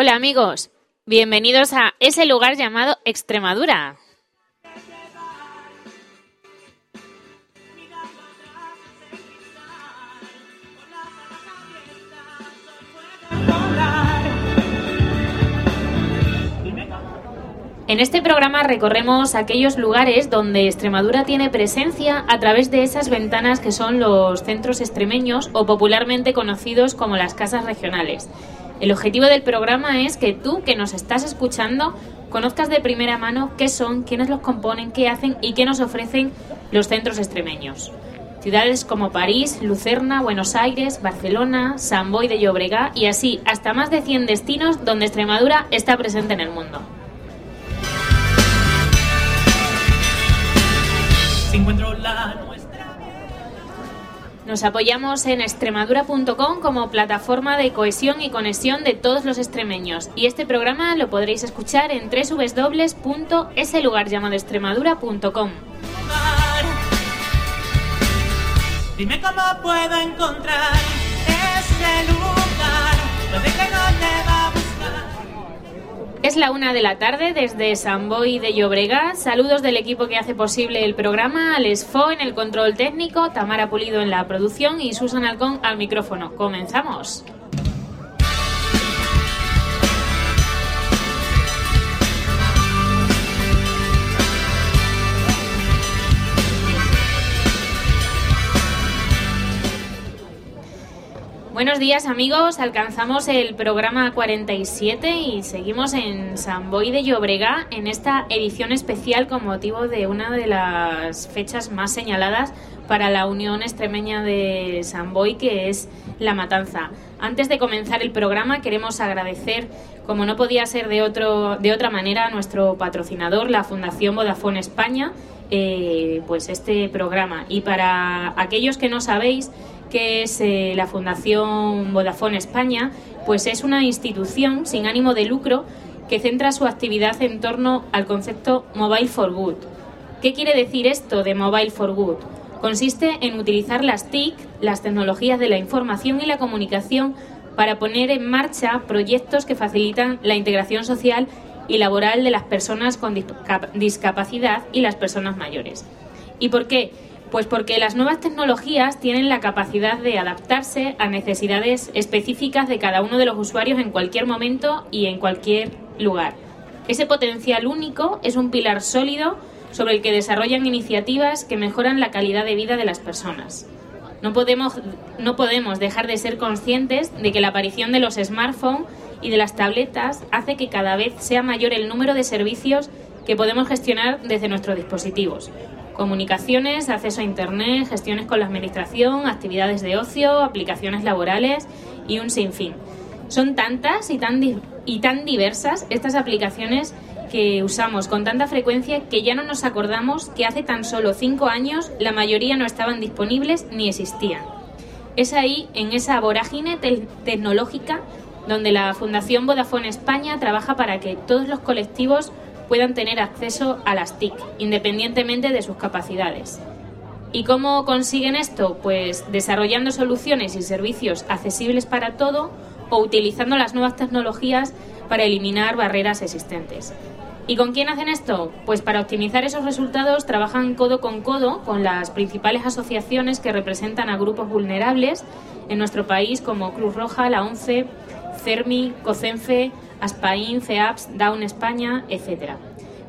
Hola amigos, bienvenidos a ese lugar llamado Extremadura. En este programa recorremos aquellos lugares donde Extremadura tiene presencia a través de esas ventanas que son los centros extremeños o popularmente conocidos como las casas regionales. El objetivo del programa es que tú, que nos estás escuchando, conozcas de primera mano qué son, quiénes los componen, qué hacen y qué nos ofrecen los centros extremeños. Ciudades como París, Lucerna, Buenos Aires, Barcelona, San Boi de Llobregat y así hasta más de 100 destinos donde Extremadura está presente en el mundo. Nos apoyamos en extremadura.com como plataforma de cohesión y conexión de todos los extremeños y este programa lo podréis escuchar en www.eselugarllamadoextremadura.com. lugar. Dime cómo puedo encontrar ese lugar. Es la una de la tarde desde San Boi de Llobregat. Saludos del equipo que hace posible el programa, Alex Fo en el control técnico, Tamara Pulido en la producción y Susan Alcón al micrófono. Comenzamos. Buenos días amigos, alcanzamos el programa 47 y seguimos en San Boi de Llobregat en esta edición especial con motivo de una de las fechas más señaladas para la Unión Extremeña de San Boi que es La Matanza. Antes de comenzar el programa queremos agradecer, como no podía ser de, otro, de otra manera, a nuestro patrocinador, la Fundación Vodafone España, eh, pues este programa. Y para aquellos que no sabéis, que es eh, la Fundación Vodafone España, pues es una institución sin ánimo de lucro que centra su actividad en torno al concepto Mobile for Good. ¿Qué quiere decir esto de Mobile for Good? Consiste en utilizar las TIC, las tecnologías de la información y la comunicación, para poner en marcha proyectos que facilitan la integración social y laboral de las personas con discap- discapacidad y las personas mayores. ¿Y por qué? Pues porque las nuevas tecnologías tienen la capacidad de adaptarse a necesidades específicas de cada uno de los usuarios en cualquier momento y en cualquier lugar. Ese potencial único es un pilar sólido sobre el que desarrollan iniciativas que mejoran la calidad de vida de las personas. No podemos, no podemos dejar de ser conscientes de que la aparición de los smartphones y de las tabletas hace que cada vez sea mayor el número de servicios que podemos gestionar desde nuestros dispositivos. Comunicaciones, acceso a Internet, gestiones con la Administración, actividades de ocio, aplicaciones laborales y un sinfín. Son tantas y tan, y tan diversas estas aplicaciones que usamos con tanta frecuencia que ya no nos acordamos que hace tan solo cinco años la mayoría no estaban disponibles ni existían. Es ahí, en esa vorágine tel- tecnológica, donde la Fundación Vodafone España trabaja para que todos los colectivos puedan tener acceso a las TIC, independientemente de sus capacidades. ¿Y cómo consiguen esto? Pues desarrollando soluciones y servicios accesibles para todo o utilizando las nuevas tecnologías para eliminar barreras existentes. ¿Y con quién hacen esto? Pues para optimizar esos resultados trabajan codo con codo con las principales asociaciones que representan a grupos vulnerables en nuestro país como Cruz Roja, la ONCE, CERMI, COCENFE, Aspain, CEAPS, Down España, etc.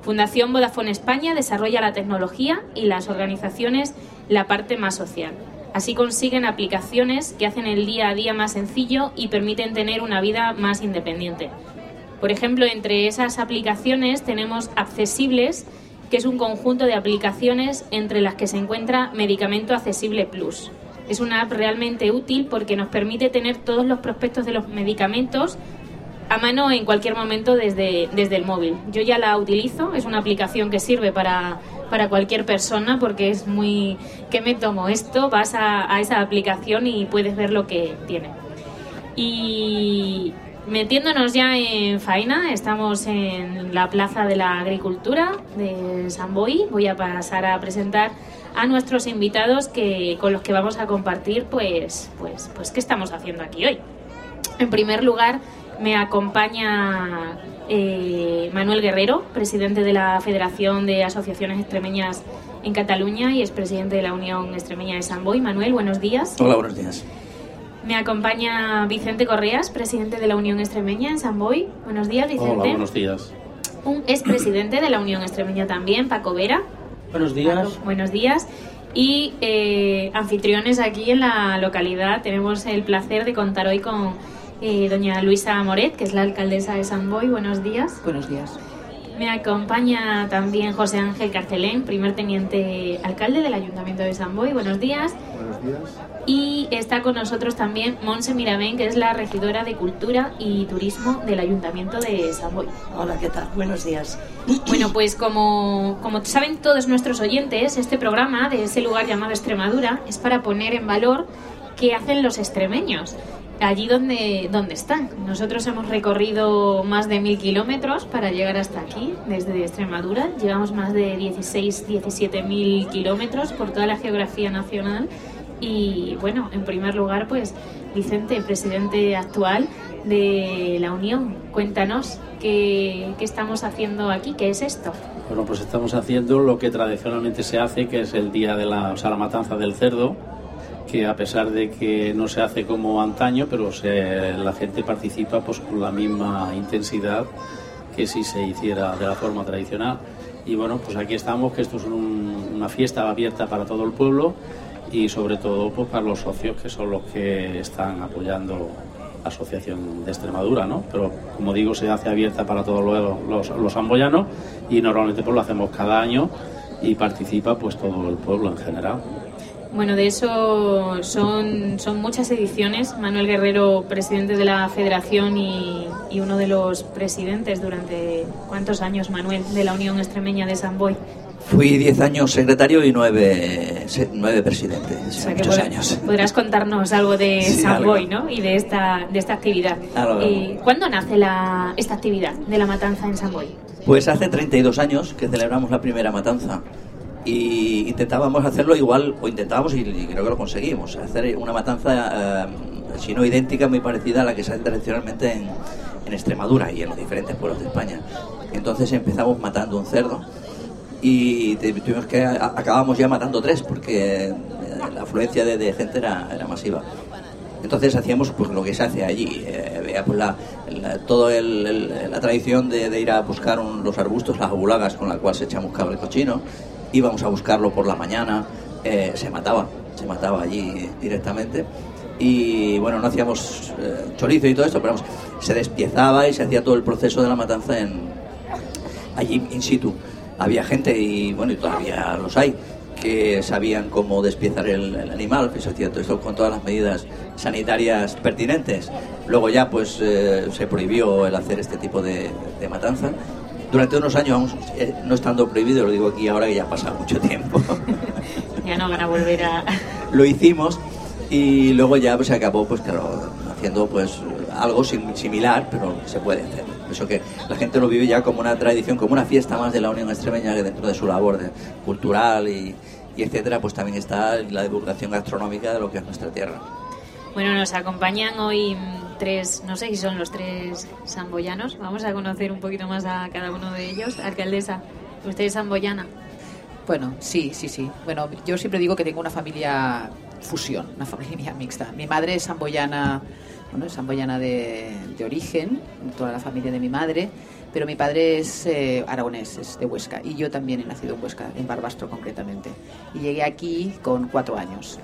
Fundación Vodafone España desarrolla la tecnología y las organizaciones la parte más social. Así consiguen aplicaciones que hacen el día a día más sencillo y permiten tener una vida más independiente. Por ejemplo, entre esas aplicaciones tenemos Accesibles, que es un conjunto de aplicaciones entre las que se encuentra Medicamento Accesible Plus. Es una app realmente útil porque nos permite tener todos los prospectos de los medicamentos a mano en cualquier momento desde, desde el móvil. Yo ya la utilizo, es una aplicación que sirve para, para cualquier persona porque es muy... ¿Qué me tomo esto? Vas a, a esa aplicación y puedes ver lo que tiene. Y metiéndonos ya en faena, estamos en la Plaza de la Agricultura de San Boi. Voy a pasar a presentar a nuestros invitados que, con los que vamos a compartir pues, pues, pues qué estamos haciendo aquí hoy. En primer lugar, me acompaña eh, Manuel Guerrero, presidente de la Federación de Asociaciones Extremeñas en Cataluña y es presidente de la Unión Extremeña de San Boi. Manuel, buenos días. Hola, buenos días. Me acompaña Vicente Correas, presidente de la Unión Extremeña en San Boi. Buenos días, Vicente. Hola, buenos días. Un expresidente de la Unión Extremeña también, Paco Vera. Buenos días. Paco, buenos días. Y eh, anfitriones aquí en la localidad. Tenemos el placer de contar hoy con eh, doña Luisa Moret, que es la alcaldesa de San Boi. Buenos días. Buenos días. Me acompaña también José Ángel Carcelén, primer teniente alcalde del Ayuntamiento de San Boi. Buenos días. Buenos días. Y está con nosotros también Monse Miramén, que es la regidora de Cultura y Turismo del Ayuntamiento de San Boi. Hola, ¿qué tal? Buenos días. Bueno, pues como, como saben todos nuestros oyentes, este programa de ese lugar llamado Extremadura es para poner en valor qué hacen los extremeños allí donde, donde están. Nosotros hemos recorrido más de mil kilómetros para llegar hasta aquí, desde Extremadura. Llevamos más de 16, 17 mil kilómetros por toda la geografía nacional. Y bueno, en primer lugar, pues Vicente, presidente actual de la Unión, cuéntanos qué, qué estamos haciendo aquí, qué es esto. Bueno, pues estamos haciendo lo que tradicionalmente se hace, que es el día de la, o la matanza del cerdo, que a pesar de que no se hace como antaño, pero se, la gente participa pues con la misma intensidad que si se hiciera de la forma tradicional. Y bueno, pues aquí estamos, que esto es un- una fiesta abierta para todo el pueblo y sobre todo pues para los socios que son los que están apoyando la Asociación de Extremadura, ¿no? Pero como digo, se hace abierta para todos los, los, los y normalmente pues lo hacemos cada año y participa pues todo el pueblo en general. Bueno, de eso son, son muchas ediciones. Manuel Guerrero, presidente de la federación y, y uno de los presidentes durante cuántos años, Manuel, de la Unión Extremeña de San Boi. Fui 10 años secretario y 9, nueve presidente. O sea muchos pod- años. podrás contarnos algo de Sí, San algo. Boi, ¿no? Y de esta, de esta actividad. Eh, ¿Cuándo nace la, esta actividad de la matanza en San Boi? Pues hace 32 años que celebramos la primera matanza y intentábamos hacerlo igual, o intentábamos y, creo que lo conseguimos, hacer una matanza, eh, si no idéntica, muy parecida a la que se hace tradicionalmente en, Extremadura y en los diferentes pueblos de España. Entonces empezamos matando un cerdo y tuvimos que acabamos ya matando tres porque eh, la afluencia de, gente era, masiva. Entonces hacíamos pues lo que se hace allí, eh, pues, la, la- el- la tradición de, ir a buscar un- los arbustos, las bulagas con la cual se echa buscaba el cochino, íbamos a buscarlo por la mañana, eh, se mataba, se mataba allí directamente y bueno, no hacíamos eh, chorizo y todo esto, pero se despiezaba y se hacía todo el proceso de la matanza en, allí in situ. Había gente, y bueno, y todavía los hay, que sabían cómo despiezar el, el animal, hacía todo esto con todas las medidas sanitarias pertinentes. Luego ya pues eh, se prohibió el hacer este tipo de matanza. Durante unos años, aún eh, no estando prohibido, lo digo aquí ahora que ya ha pasado mucho tiempo, Ya no van a volver a... lo hicimos y luego ya pues, se acabó pues claro, haciendo pues algo sim- similar, pero se puede hacer. Eso que la gente lo vive ya como una tradición, como una fiesta más de la Unión Extremeña que dentro de su labor de- cultural y, y etcétera, pues también está la divulgación gastronómica de lo que es nuestra tierra. Bueno, nos acompañan hoy tres, no sé si son los tres samboyanos. Vamos a conocer un poquito más a cada uno de ellos. Alcaldesa, usted es samboyana. Bueno, sí, sí, sí. Bueno, yo siempre digo que tengo una familia fusión, una familia mixta. Mi madre es samboyana, bueno, es samboyana de, de origen, toda la familia de mi madre, pero mi padre es eh, aragonés, es de Huesca, y yo también he nacido en Huesca, en Barbastro concretamente. Y llegué aquí con cuatro años.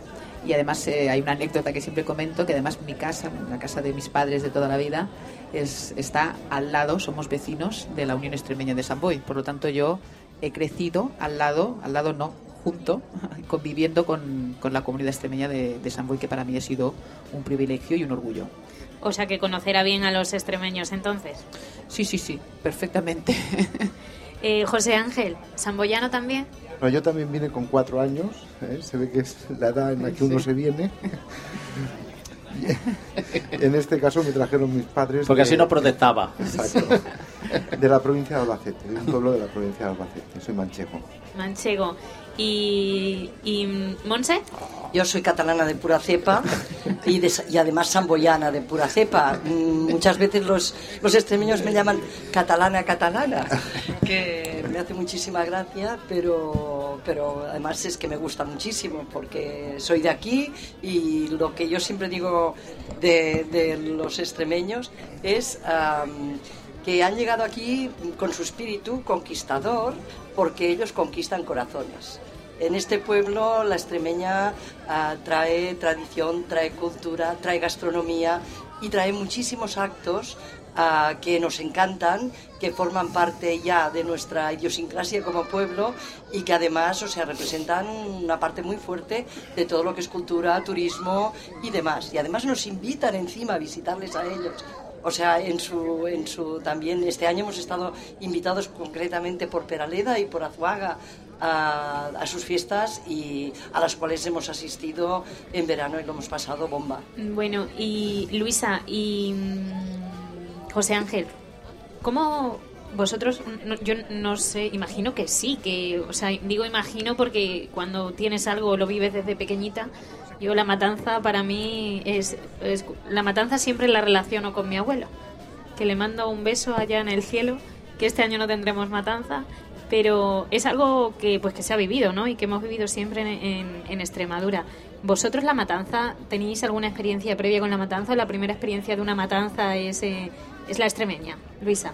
Y además eh, hay una anécdota que siempre comento, que además mi casa, la casa de mis padres de toda la vida, es, está al lado, somos vecinos de la Unión Extremeña de San Boi. Por lo tanto, yo he crecido al lado, al lado no, junto, conviviendo con, con la comunidad extremeña de, de San Boi, que para mí ha sido un privilegio y un orgullo. O sea que conocerá bien a los extremeños entonces. Sí, sí, sí, perfectamente. Eh, José Ángel, ¿samboyano también? No, yo también vine con cuatro años, ¿eh? se ve que es la edad en la que uno se viene. En este caso me trajeron mis padres. Porque de- así no protestaba. Exacto. De la provincia de Albacete, de un pueblo de la provincia de Albacete. Soy manchego. Manchego. ¿Y, Monse? Yo soy catalana de pura cepa y, de- y además samboyana de pura cepa. Mm, Muchas veces los, los extremeños me llaman catalana catalana, que me hace muchísima gracia, pero, pero además es que me gusta muchísimo porque soy de aquí y lo que yo siempre digo de, de los extremeños es... que han llegado aquí con su espíritu conquistador porque ellos conquistan corazones. En este pueblo la extremeña ah, trae tradición, trae cultura, trae gastronomía y trae muchísimos actos ah, que nos encantan, que forman parte ya de nuestra idiosincrasia como pueblo y que además, o sea, representan una parte muy fuerte de todo lo que es cultura, turismo y demás. Y además nos invitan encima a visitarles a ellos. O sea, en su, en su también este año hemos estado invitados concretamente por Peraleda y por Azuaga a, a sus fiestas y a las cuales hemos asistido en verano y lo hemos pasado bomba. Bueno, y Luisa y mm, José Ángel, ¿cómo vosotros, no- yo no sé, imagino que sí, que, o sea, digo imagino porque cuando tienes algo lo vives desde pequeñita. Yo la matanza para mí es, la matanza siempre la relaciono con mi abuelo, que le mando un beso allá en el cielo, que este año no tendremos matanza, pero es algo que pues que se ha vivido, ¿no? Y que hemos vivido siempre en, Extremadura. ¿Vosotros la matanza tenéis alguna experiencia previa con la matanza? ¿La primera experiencia de una matanza es, eh, es la extremeña? Luisa.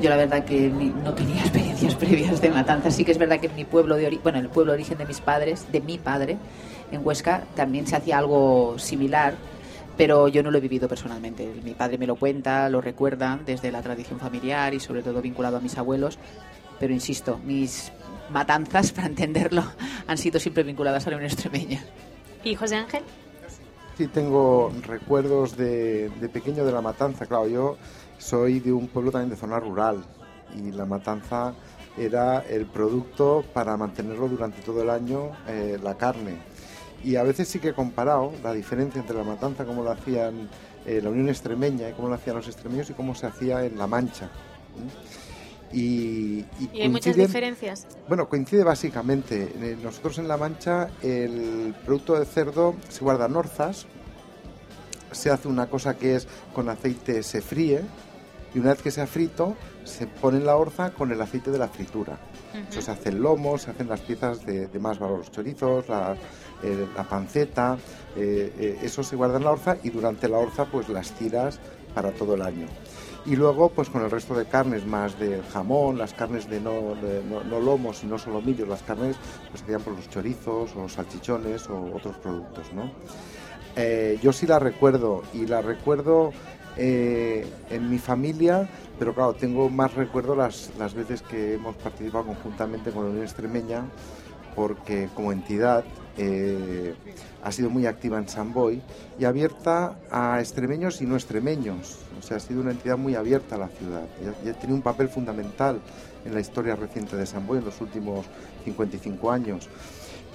Yo la verdad que no tenía experiencias previas de matanza. Sí que es verdad que en mi pueblo de origen, bueno, en el pueblo de origen de mis padres, de mi padre, en Huesca, también se hacía algo similar, pero yo no lo he vivido personalmente. Mi padre me lo cuenta, lo recuerda desde la tradición familiar y sobre todo vinculado a mis abuelos. Pero insisto, mis matanzas, para entenderlo, han sido siempre vinculadas a la Unión Extremeña. ¿Y José Ángel? Sí, tengo recuerdos de, de pequeño de la matanza. Claro, yo soy de un pueblo también de zona rural y la matanza era el producto para mantenerlo durante todo el año, eh, la carne. Y a veces sí que he comparado la diferencia entre la matanza, como lo hacían eh, la Unión Extremeña y cómo lo hacían los extremeños y cómo se hacía en La Mancha. ¿Mm? Y, ¿Y hay muchas diferencias? bueno, coincide básicamente. Eh, Nosotros en La Mancha el producto de cerdo se guarda en orzas, se hace una cosa que es con aceite se fríe y una vez que se ha frito se pone en la orza con el aceite de la fritura. Eso se hace el lomo, se hacen las piezas de, de más valor, los chorizos, la, eh, la panceta, eh, eh, eso se guarda en la orza y durante la orza pues las tiras para todo el año. Y luego pues con el resto de carnes más del jamón, las carnes de no, de no, no lomos y no solomillos, las carnes pues serían por los chorizos o los salchichones o otros productos, ¿no? Eh, yo sí la recuerdo y la recuerdo eh, en mi familia, pero claro, tengo más recuerdo las, las veces que hemos participado conjuntamente con la Unión Extremeña, porque como entidad eh, ha sido muy activa en San Boy y abierta a extremeños y no extremeños. O sea, ha sido una entidad muy abierta a la ciudad y ha, y ha tenido un papel fundamental en la historia reciente de San Boy en los últimos 55 años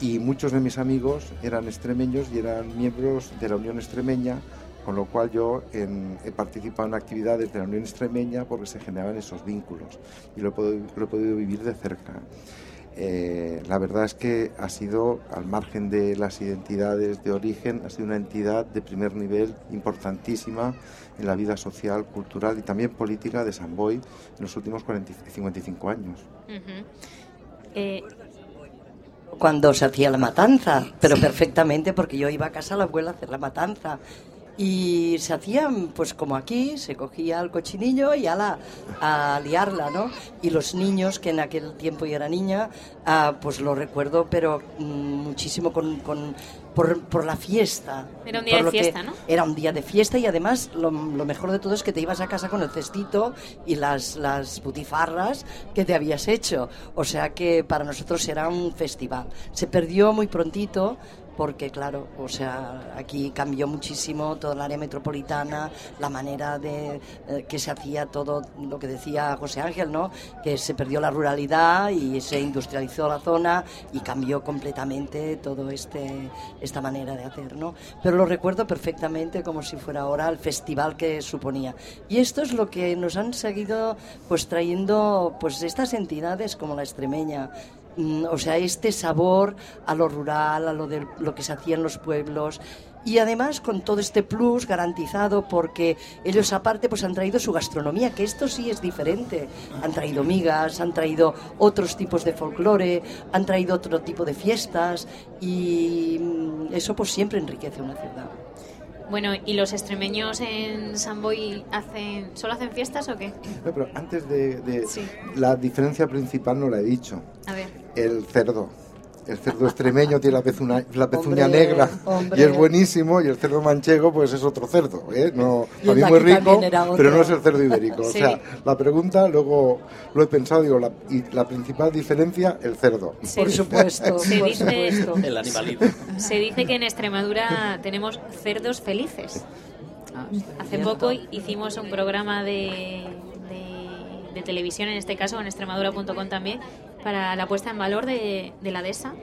y muchos de mis amigos eran extremeños y eran miembros de la Unión Extremeña, con lo cual yo en- he participado en actividades de la Unión Extremeña porque se generaban esos vínculos y lo he podido, lo he podido vivir de cerca. Eh, la verdad es que ha sido, al margen de las identidades de origen, ha sido una entidad de primer nivel importantísima en la vida social, cultural y también política de San Boy en los últimos 40 y 55 años. Ujú. Eh, Cuando se hacía la matanza, pero perfectamente porque yo iba a casa a la abuela a hacer la matanza. Y se hacían, pues como aquí, se cogía el cochinillo y a, la, a liarla, ¿no? Y los niños, que en aquel tiempo yo era niña, ah, pues lo recuerdo, pero mm, muchísimo con, con- por, por la fiesta. Era un día Por de fiesta, ¿no? Era un día de fiesta y además lo, lo mejor de todo es que te ibas a casa con el cestito y las, las butifarras que te habías hecho. O sea que para nosotros era un festival. Se perdió muy prontito porque claro, o sea, aquí cambió muchísimo toda el área metropolitana, la manera de eh, que se hacía todo lo que decía José Ángel, ¿no? Que se perdió la ruralidad y se industrializó la zona y cambió completamente todo este esta manera de hacer, ¿no? Pero lo recuerdo perfectamente como si fuera ahora el festival que suponía. Y esto es lo que nos han seguido pues trayendo pues estas entidades como la extremeña o sea, este sabor a lo rural, a lo de lo que se hacía en los pueblos y además con todo este plus garantizado porque ellos aparte pues han traído su gastronomía, que esto sí es diferente. Han traído migas, han traído otros tipos de folclore, han traído otro tipo de fiestas y mm, eso pues siempre enriquece una ciudad. Bueno, ¿y los extremeños en San Boy hacen, solo hacen fiestas o qué? No, pero antes de, de- Sí. la diferencia principal no la he dicho. A ver. El cerdo. El cerdo extremeño tiene la pezuña, la pezuña Hombre, negra hombre. y es buenísimo y el cerdo manchego pues es otro cerdo, ¿eh? No, de muy aquí rico, pero no es el cerdo ibérico. Sí. O sea, la pregunta luego lo he pensado, digo, la, y la principal diferencia, el cerdo. Por supuesto, se por dice, supuesto. El animalito. se dice que en Extremadura tenemos cerdos felices. Ah, Hace poco hicimos un programa de, de- de televisión, en este caso en extremadura.com también, para la puesta en valor de, de la DESA,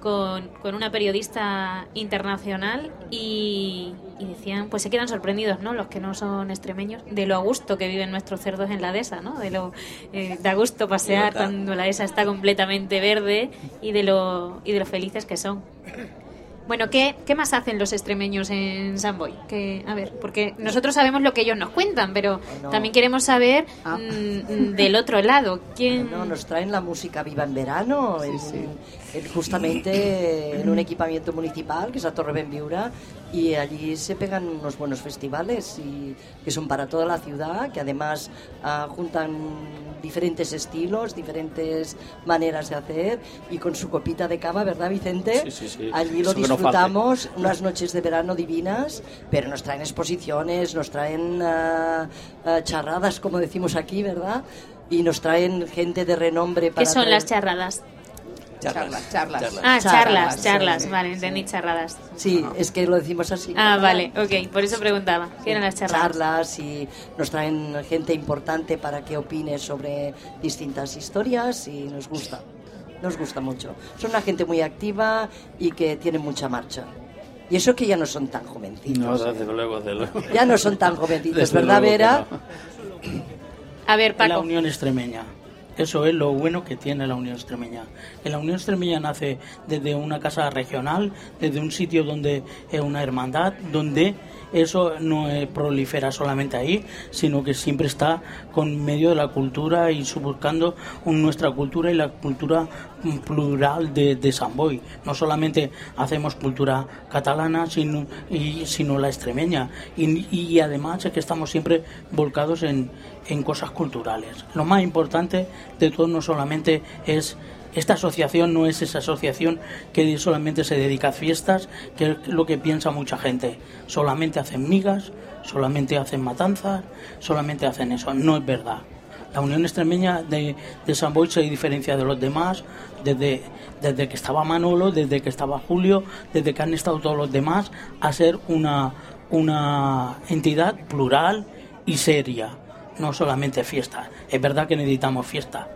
con, con una periodista internacional y, y decían, pues se quedan sorprendidos, ¿no? Los que no son extremeños, de lo a gusto que viven nuestros cerdos en la DESA, ¿no? De lo eh, da gusto pasear cuando la DESA está completamente verde y de lo, y de lo felices que son. Bueno, ¿qué, ¿qué más hacen los extremeños en San Boy? Que, a ver, porque nosotros sabemos lo que ellos nos cuentan, pero No. también queremos saber Ah. mm, del otro lado. ¿Quién? No, nos traen la música viva en verano, en- en- justamente en un equipamiento municipal que es la Torre Benviura y allí se pegan unos buenos festivales y, que son para toda la ciudad, que además ah, juntan diferentes estilos, diferentes maneras de hacer y con su copita de cava, ¿verdad Vicente? Sí, sí, sí. Allí lo Eso no disfrutamos, unas noches de verano divinas, pero nos traen exposiciones, nos traen ah, charradas, como decimos aquí, ¿verdad? Y nos traen gente de renombre para ¿Qué son traer- las charradas? Charlas, charlas. Ah, Charlas, charlas, sí, charlas, sí, vale, entendí charradas. Sí, es que lo decimos así. Ah, vale, ok, por eso preguntaba. ¿Qué eran las charlas? charlas y nos traen gente importante para que opine sobre distintas historias y nos gusta, nos gusta mucho. Son una gente muy activa y que tiene mucha marcha. Y eso que ya no son tan jovencitos. No, desde luego, desde luego. Ya no son tan jovencitos, Desde ¿verdad, Vera? no. A ver, la Paco. Unión Extremeña. Eso es lo bueno que tiene la Unión Extremeña. La Unión Extremeña nace desde una casa regional, desde un sitio donde es una hermandad, donde eso no prolifera solamente ahí, sino que siempre está con medio de la cultura y buscando nuestra cultura y la cultura plural de, de San Boi. No solamente hacemos cultura catalana, sino, y, sino la extremeña. Y, y además es que estamos siempre volcados en, en cosas culturales. Lo más importante de todo no solamente es esta asociación no es esa asociación que solamente se dedica a fiestas, que es lo que piensa mucha gente. Solamente hacen migas, solamente hacen matanzas, solamente hacen eso. No es verdad. La Unión Extremeña de, San Boi se diferencia de los demás desde, desde que estaba Manolo, desde que estaba Julio, desde que han estado todos los demás, a ser una, una entidad plural y seria, no solamente fiesta. Es verdad que necesitamos fiesta.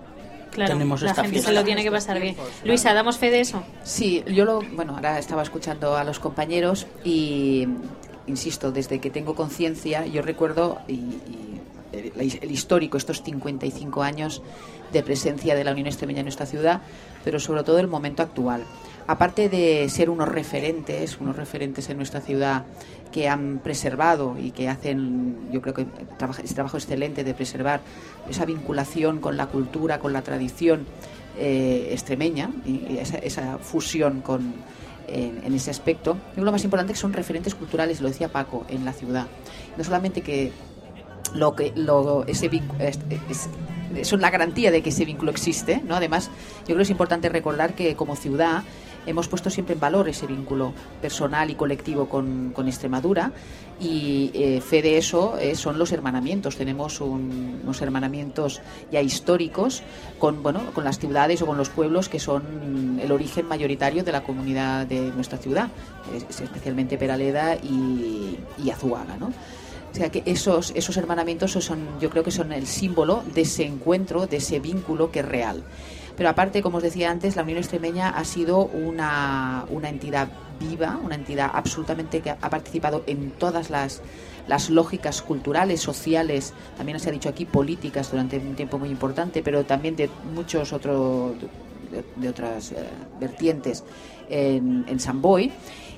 Claro, tenemos la esta gente fiesta. se lo tiene que pasar bien. Luisa, ¿damos fe de eso? Sí, yo lo, bueno, ahora estaba escuchando a los compañeros y, insisto, desde que tengo conciencia, yo recuerdo y, y el, el histórico, estos 55 años de presencia de la Unión Extremeña en nuestra ciudad, pero sobre todo el momento actual. Aparte de ser unos referentes, unos referentes en nuestra ciudad que han preservado y que hacen, yo creo que ese trabajo excelente de preservar esa vinculación con la cultura, con la tradición eh, extremeña y, esa, fusión con en, ese aspecto. Yo creo lo más importante es que son referentes culturales, lo decía Paco, en la ciudad. No solamente que lo que lo, ese es- son la garantía de que ese vínculo existe, ¿no? Además, yo creo que es importante recordar que como ciudad hemos puesto siempre en valor ese vínculo personal y colectivo con, con Extremadura y eh, fe de eso eh, son los hermanamientos. Tenemos un- unos hermanamientos ya históricos con, bueno, con las ciudades o con los pueblos que son el origen mayoritario de la comunidad de nuestra ciudad, es- especialmente Peraleda y, y Azuaga, ¿no? Sea que esos, esos hermanamientos son, yo creo que son el símbolo de ese encuentro, de ese vínculo que es real. Pero aparte, como os decía antes, la Unión Extremeña ha sido una, una entidad viva, una entidad absolutamente que ha participado en todas las, las lógicas culturales, sociales, también se ha dicho aquí políticas durante un tiempo muy importante, pero también de muchos otros de, otras eh, vertientes en, en San Boy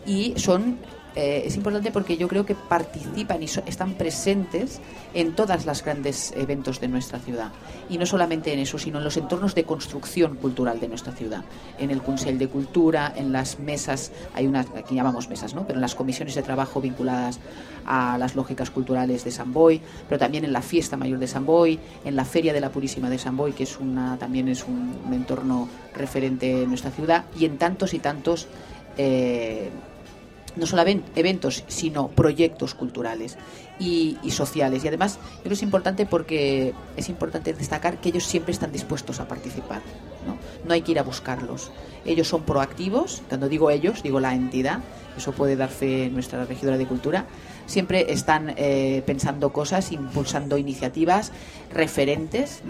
y son eh, es importante porque yo creo que participan y están presentes en todas las grandes eventos de nuestra ciudad. Y no solamente en eso, sino en los entornos de construcción cultural de nuestra ciudad. En el Consell de Cultura, en las mesas, hay unas, aquí llamamos mesas, ¿no? Pero en las comisiones de trabajo vinculadas a las lógicas culturales de San Boy, pero también en la Fiesta Mayor de San Boy, en la Feria de la Purísima de San Boy, que es una, también es un, un entorno referente en nuestra ciudad, y en tantos y tantos eh, no solamente eventos, sino proyectos culturales y, y sociales. Y además, yo creo que es importante porque es importante destacar que ellos siempre están dispuestos a participar. ¿no? no hay que ir a buscarlos. Ellos son proactivos, cuando digo ellos, digo la entidad, eso puede dar fe nuestra regidora de Cultura, siempre están eh, pensando cosas, impulsando iniciativas referentes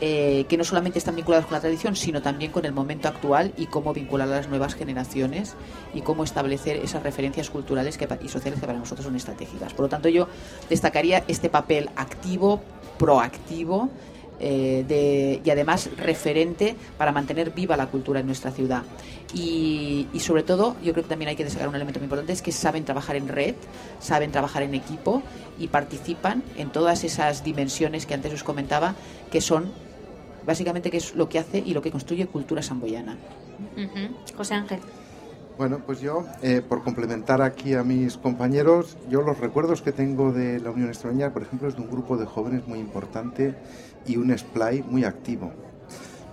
eh, que no solamente están vinculadas con la tradición, sino también con el momento actual y cómo vincular a las nuevas generaciones y cómo establecer esas referencias culturales que, y sociales que para nosotros son estratégicas. Por lo tanto, yo destacaría este papel activo, proactivo, eh, de- y además referente para mantener viva la cultura en nuestra ciudad. Y, y sobre todo, yo creo que también hay que destacar un elemento muy importante, es que saben trabajar en red, saben trabajar en equipo y participan en todas esas dimensiones que antes os comentaba, que son básicamente que es lo que hace y lo que construye cultura samboyana. Ujú. José Ángel. Bueno, pues yo, eh, por complementar aquí a mis compañeros, yo los recuerdos que tengo de la Unión Extremeña, por ejemplo, es de un grupo de jóvenes muy importante y un splay muy activo.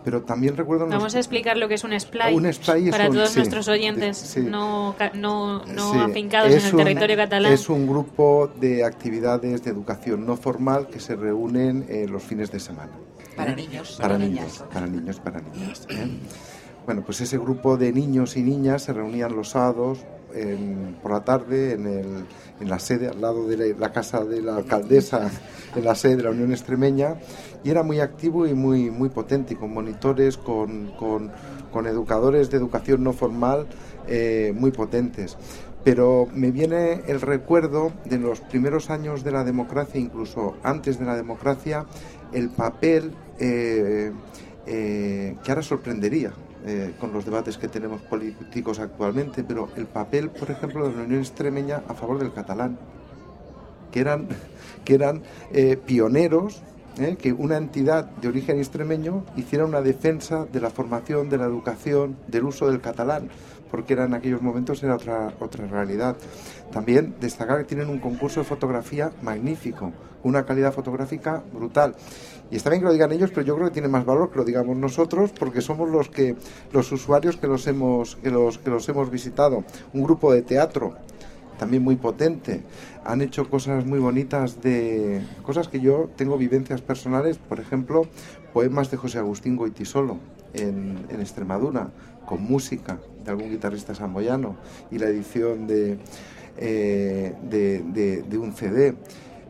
Pero también recuerdo... unos- Vamos a explicar lo que es un splay, Un splay es para un- todos sí, nuestros oyentes sí. no, no, no Sí, afincados en el un- territorio catalán. Es un grupo de actividades de educación no formal que se reúnen eh, los fines de semana. Para ¿eh? niños, Para para niños, niñas. para niños, para niñas. ¿eh? Bueno, pues ese grupo de niños y niñas se reunían los sábados por la tarde en, la sede, al lado de la, casa de la alcaldesa, en la sede de la Unión Extremeña, y era muy activo y muy, muy potente, con monitores, con educadores de educación no formal eh, muy potentes. Pero me viene el recuerdo de los primeros años de la democracia, incluso antes de la democracia, el papel eh, eh, que ahora sorprendería eh, con los debates que tenemos políticos actualmente, pero el papel, por ejemplo, de la Unión Extremeña a favor del catalán, que eran, que eran eh, pioneros, eh, que una entidad de origen extremeño hiciera una defensa de la formación, de la educación, del uso del catalán, porque era en aquellos momentos era otra, otra realidad. También destacar que tienen un concurso de fotografía magnífico, una calidad fotográfica brutal. Y está bien que lo digan ellos, pero yo creo que tiene más valor que lo digamos nosotros, porque somos los que los usuarios que los hemos que los que los hemos visitado. Un grupo de teatro también muy potente. Han hecho cosas muy bonitas de cosas que yo tengo vivencias personales, por ejemplo, poemas de José Agustín Goitisolo en, en Extremadura, con música de algún guitarrista samboyano y la edición de, eh, de- de un CD.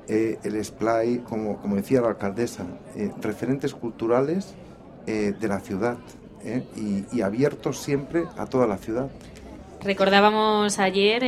Eh, el splay, como, como decía la alcaldesa, eh, referentes culturales eh, de la ciudad y, abiertos siempre a toda la ciudad. Recordábamos ayer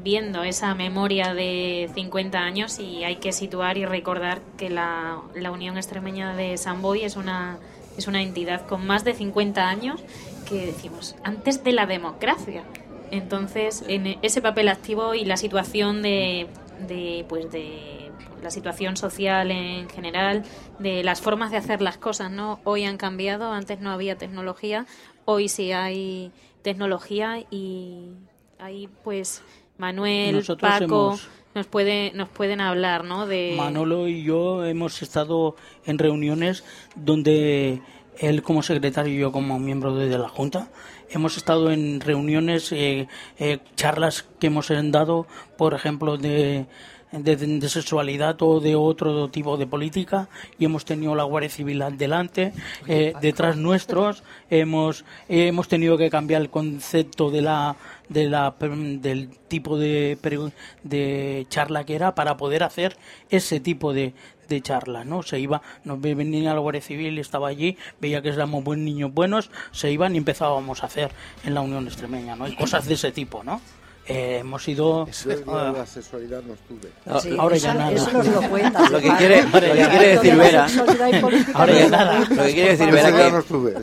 viendo esa memoria de 50 años y hay que situar y recordar que la, la Unión Extremeña de San Boy es una, es una entidad con más de 50 años que decimos antes de la democracia. Entonces, en ese papel activo y la situación de, de, pues de la situación social en general, de las formas de hacer las cosas, ¿no? Hoy han cambiado, antes no había tecnología, hoy sí hay tecnología y ahí pues Manuel, Nosotros Paco hemos- nos puede nos pueden hablar, ¿no? De Manolo y yo hemos estado en reuniones donde él como secretario y yo como miembro de, la Junta hemos estado en reuniones, eh, eh, charlas que hemos dado, por ejemplo, de, de, sexualidad o de otro tipo de política y hemos tenido la Guardia Civil delante, eh, detrás nuestros, hemos, hemos tenido que cambiar el concepto de la de la, del tipo de, de charla que era para poder hacer ese tipo de, de charla, ¿no? Se iba, nos ve- venía la Guardia Civil, estaba allí, veía que éramos buen niños buenos, se iban y empezábamos a hacer en la Unión Extremeña, ¿no? Y cosas de ese tipo, ¿no? Eh, hemos ido... Eso ah, la sexualidad no estuve. No, Sí, ahora eso, ya nada. eso nos lo cuentas. Lo que quiere- lo que quiere de decir Vera- Ahora ya nada. Lo que quiere decir Vera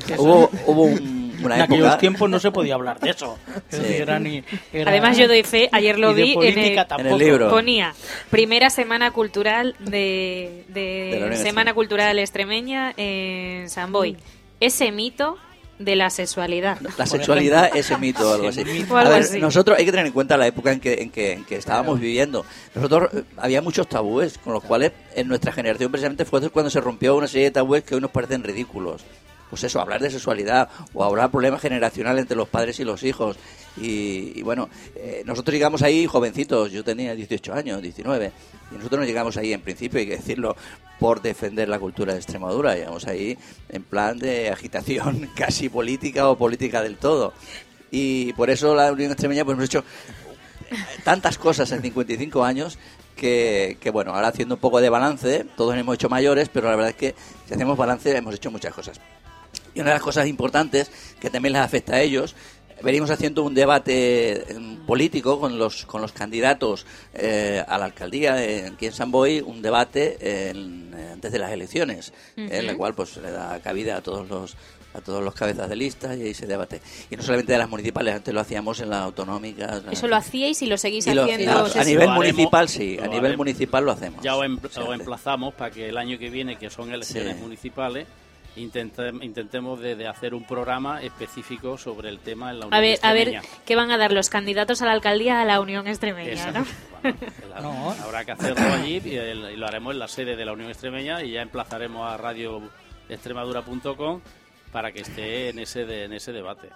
que hubo, hubo un- una en aquellos tiempos no se podía hablar de eso. Sí. Era ni- era- Además yo doy fe, ayer lo vi en el, libro. Ponía primera semana cultural de, de Semana. Cultural Extremeña en San Boy. Ese mito de la sexualidad. La sexualidad es el mito o algo así. O algo A ver, así. nosotros hay que tener en cuenta la época en que, en que, en que estábamos viviendo. Nosotros eh, había muchos tabúes con los cuales en nuestra generación precisamente fue cuando se rompió una serie de tabúes que hoy nos parecen ridículos. Pues eso, hablar de sexualidad o hablar problemas generacionales entre los padres y los hijos. Y, y bueno, eh, nosotros llegamos ahí jovencitos, yo tenía 18 años, 19, y nosotros no llegamos ahí en principio, hay que decirlo, por defender la cultura de Extremadura, llegamos ahí en plan de agitación casi política o política del todo. Y por eso la Unión Extremeña pues hemos hecho tantas cosas en 55 años que, que, bueno, ahora haciendo un poco de balance, todos hemos hecho mayores, pero la verdad es que si hacemos balance hemos hecho muchas cosas. Y una de las cosas importantes que también les afecta a ellos, venimos haciendo un debate eh, político con los, con los candidatos eh, a la alcaldía eh, aquí en San Boy, un debate en- eh, antes de las elecciones, en el Ujú. cual pues se le da cabida a todos los a todos los cabezas de lista y ahí se debate. Y no solamente de las municipales, antes lo hacíamos en las autonómicas. Eso lo hacíais y lo seguís Y lo- haciendo. a, nivel haremos, municipal sí, a nivel haremos. municipal lo hacemos. Ya os, em- emplazamos para que el año que viene, que son elecciones Sí. municipales, intentem- intentemos de, de hacer un programa específico sobre el tema en la Unión A ver, a ver Extremeña. qué van a dar los candidatos a la alcaldía a la Unión Extremeña. ¿no? Bueno, la- No. Habrá que hacerlo allí y, el- y lo haremos en la sede de la Unión Extremeña y ya emplazaremos a radioextremadura.com para que esté en ese, de- en ese debate.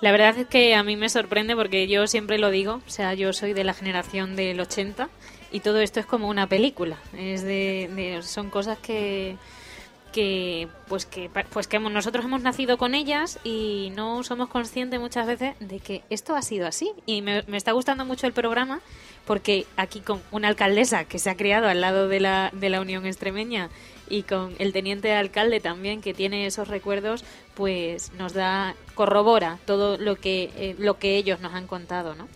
La verdad es que a mí me sorprende porque yo siempre lo digo, o sea, yo soy de la generación del 80 y todo esto es como una película, es de, de- son cosas que que pues que pues que nosotros hemos nacido con ellas y no somos conscientes muchas veces de que esto ha sido así. Y me, me está gustando mucho el programa porque aquí con una alcaldesa que se ha creado al lado de la, de la Unión Extremeña y con el teniente alcalde también que tiene esos recuerdos pues nos da corrobora todo lo que eh, lo que ellos nos han contado no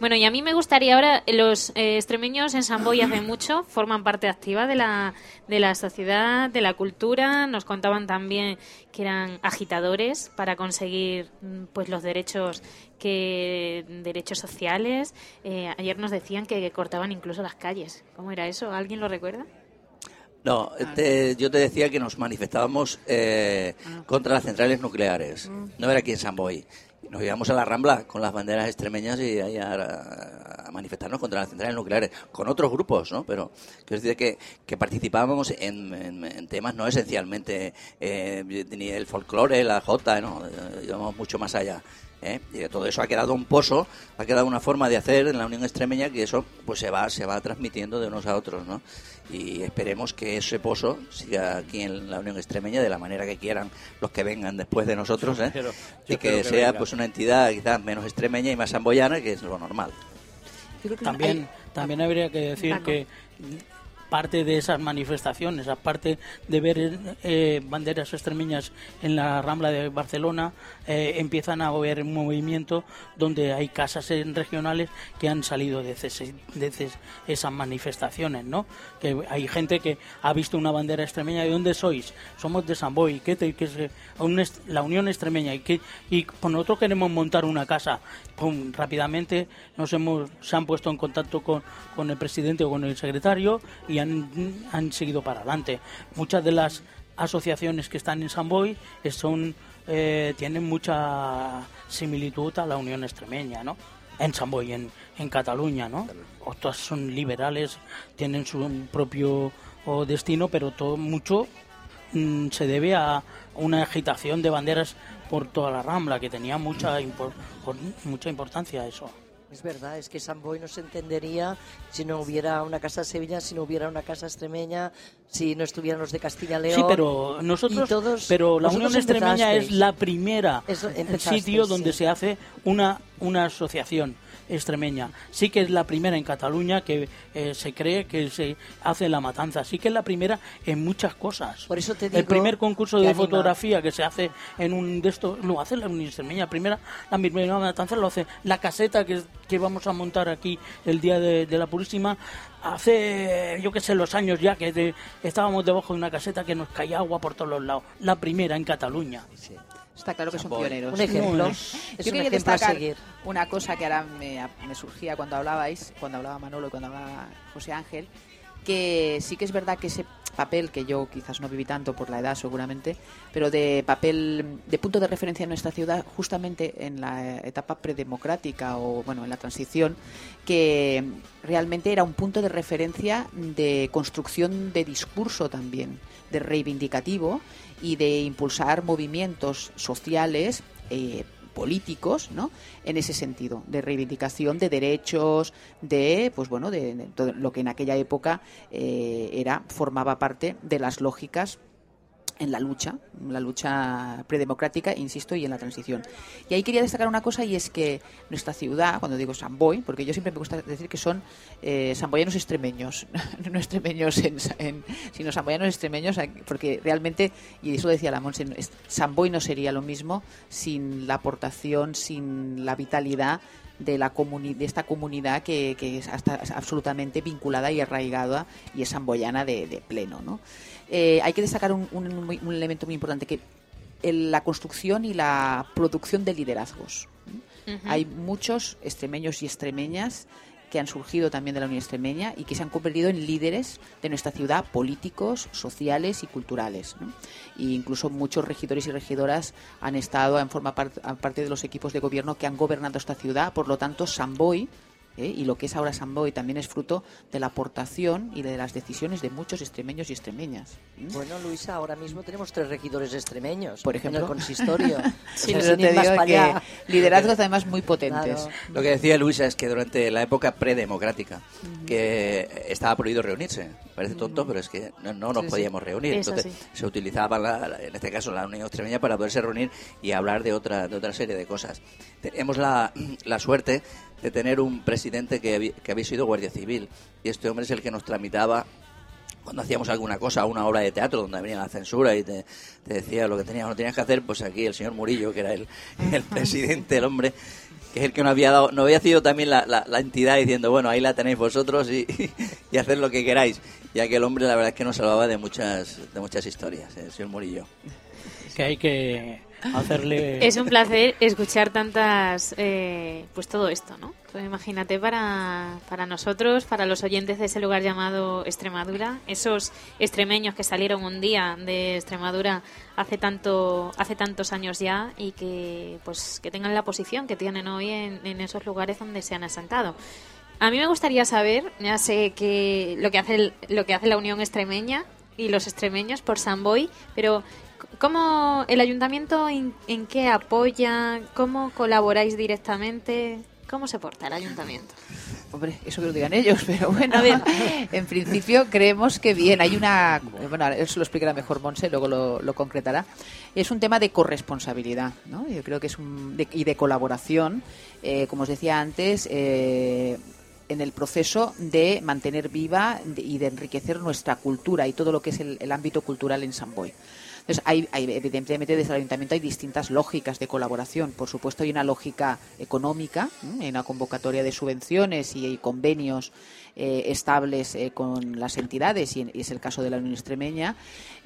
bueno, y a mí me gustaría ahora, los eh, extremeños en San Boy hace mucho, forman parte activa de la, de la sociedad, de la cultura, nos contaban también que eran agitadores para conseguir mm, pues los derechos que derechos sociales. Eh, ayer nos decían que cortaban incluso las calles. ¿Cómo era eso? ¿Alguien lo recuerda? No, te- yo te decía que nos manifestábamos eh, contra las centrales nucleares. No era aquí en San Boy. Nos íbamos a la Rambla con las banderas extremeñas y ahí a, manifestarnos contra las centrales nucleares, con otros grupos, ¿no? Pero quiero decir que, que participábamos en, en- temas no esencialmente eh, ni el folclore, la jota, no, íbamos mucho más allá. ¿Eh? Y de todo eso ha quedado un pozo, ha quedado una forma de hacer en la Unión Extremeña que eso pues se va, se va transmitiendo de unos a otros, ¿no? Y esperemos que ese pozo siga aquí en la Unión Extremeña de la manera que quieran los que vengan después de nosotros, ¿eh? Yo espero- yo y que, que sea vengan. pues una entidad quizás menos extremeña y más samboyana, que es lo normal. También, también habría que decir que parte de esas manifestaciones, aparte de ver eh, banderas extremeñas en la Rambla de Barcelona, eh, empiezan a haber un movimiento donde hay casas regionales que han salido de, esas manifestaciones, ¿no? Que hay gente que ha visto una bandera extremeña. ¿De dónde sois? Somos de San Boy. ¿Qué te- qué es, la Unión Extremeña. ¿Y, que, y pues nosotros queremos montar una casa. Pum, rápidamente nos hemos, se han puesto en contacto con, con el presidente o con el secretario y han, seguido para adelante. Muchas de las asociaciones que están en San Boy son, eh, tienen mucha similitud a la Unión Extremeña, ¿no? En San Boy, en, en Cataluña, ¿no? Otras son liberales, tienen su propio destino, pero todo mucho mm, se debe a una agitación de banderas por toda la Rambla, que tenía mucha, impor- por- mucha importancia eso. Es verdad, es que San Boy no se entendería si no hubiera una casa Sevilla, si no hubiera una casa extremeña, si no estuvieran los de Castilla León. Sí, pero nosotros, todos- pero la Unión Extremeña es la primera Eso, sitio donde sí. se hace una, una asociación extremeña. Sí que es la primera en Cataluña que eh, se cree que se hace la matanza. Sí que es la primera en muchas cosas. Por eso te el primer concurso de anima. fotografía que se hace en un de estos lo hace la Unión Extremeña. La primera, la primera matanza lo hace la caseta que, que vamos a montar aquí el día de, de la Purísima. Hace, yo qué sé, los años ya que de- estábamos debajo de una caseta que nos caía agua por todos los lados. La primera en Cataluña. Está claro que son pioneros. Un ejemplo. Es Yo un quería ejemplo a destacar seguir. una cosa que ahora me, me surgía cuando hablabais, cuando hablaba Manolo y cuando hablaba José Ángel, que sí que es verdad que ese papel que yo quizás no viví tanto por la edad seguramente, pero de papel de punto de referencia en nuestra ciudad justamente en la etapa predemocrática o bueno, en la transición que realmente era un punto de referencia de construcción de discurso también, de reivindicativo y de impulsar movimientos sociales eh, políticos, ¿no? En ese sentido, de reivindicación de derechos, de, pues bueno, de, todo lo que en aquella época eh, era formaba parte de las lógicas en la lucha, la lucha predemocrática, insisto, y en la transición. Y ahí quería destacar una cosa y es que nuestra ciudad, cuando digo San Boy, porque yo siempre me gusta decir que son eh, samboyanos extremeños, no extremeños en, en- sino samboyanos extremeños, eh, porque realmente, y eso decía la Monse, es- San Boy no sería lo mismo sin la aportación, sin la vitalidad de la comuni- de esta comunidad que, que es absolutamente vinculada y arraigada y es samboyana de, de pleno, ¿no? Eh, hay que destacar un, un- un elemento muy importante que el- la construcción y la producción de liderazgos. Hay muchos extremeños y extremeñas que han surgido también de la Unión Extremeña y que se han convertido en líderes de nuestra ciudad, políticos, sociales y culturales. ¿no? E incluso muchos regidores y regidoras han estado, han formado par- parte de los equipos de gobierno que han gobernado esta ciudad. Por lo tanto, Samboy ¿eh? y lo que es ahora Samboy también es fruto de la aportación y de las decisiones de muchos extremeños y extremeñas. ¿Mm? Bueno, Luisa, ahora mismo tenemos tres regidores extremeños Por ejemplo. en el consistorio. Sí, O sea, te más digo para que allá. liderazgos además muy potentes. Claro. Lo que decía Luisa es que durante la época predemocrática, que estaba prohibido reunirse. Parece tonto, pero es que no, no nos Sí, sí. podíamos reunir. Eso Entonces sí. se utilizaba, la- la- en este caso, la Unión Extremeña para poderse reunir y hablar de otra, de otra serie de cosas. Tenemos la, la suerte de tener un presidente que, había- que había sido guardia civil y este hombre es el que nos tramitaba cuando hacíamos alguna cosa, una obra de teatro donde venía la censura y te, te decía lo que tenías o no tenías que hacer, pues aquí el señor Murillo, que era el, el presidente, el hombre, que es el que nos había dado, nos había sido también la, la- entidad diciendo, bueno, ahí la tenéis vosotros y, y hacer lo que queráis. Ya que el hombre la verdad es que nos salvaba de muchas, de muchas historias, el señor Murillo. Que hay que Es un placer escuchar tantas, eh, pues todo esto, ¿no? Imagínate para, para nosotros, para los oyentes de ese lugar llamado Extremadura, esos extremeños que salieron un día de Extremadura hace tanto, hace tantos años ya y que, pues, que tengan la posición que tienen hoy en, en esos lugares donde se han asentado. A mí me gustaría saber, ya sé que lo que hace el- lo que hace la Unión Extremeña y los extremeños por San Boy, pero ¿cómo el ayuntamiento en, en qué apoya? ¿Cómo colaboráis directamente? ¿Cómo se porta el ayuntamiento? Hombre, eso que lo digan ellos, pero bueno, en principio creemos que bien. Hay una, bueno, eso lo explicará mejor Monse, luego lo, lo concretará. Es un tema de corresponsabilidad, ¿no? Yo creo que es un de- y de colaboración, eh, como os decía antes. eh, en el proceso de mantener viva y de enriquecer nuestra cultura y todo lo que es el, el ámbito cultural en San Boy. Entonces, hay, hay- evidentemente, desde el ayuntamiento hay distintas lógicas de colaboración. Por supuesto, hay una lógica económica, ¿m? hay una convocatoria de subvenciones y, hay convenios eh, estables eh, con las entidades, y, y es el caso de la Unión Extremeña,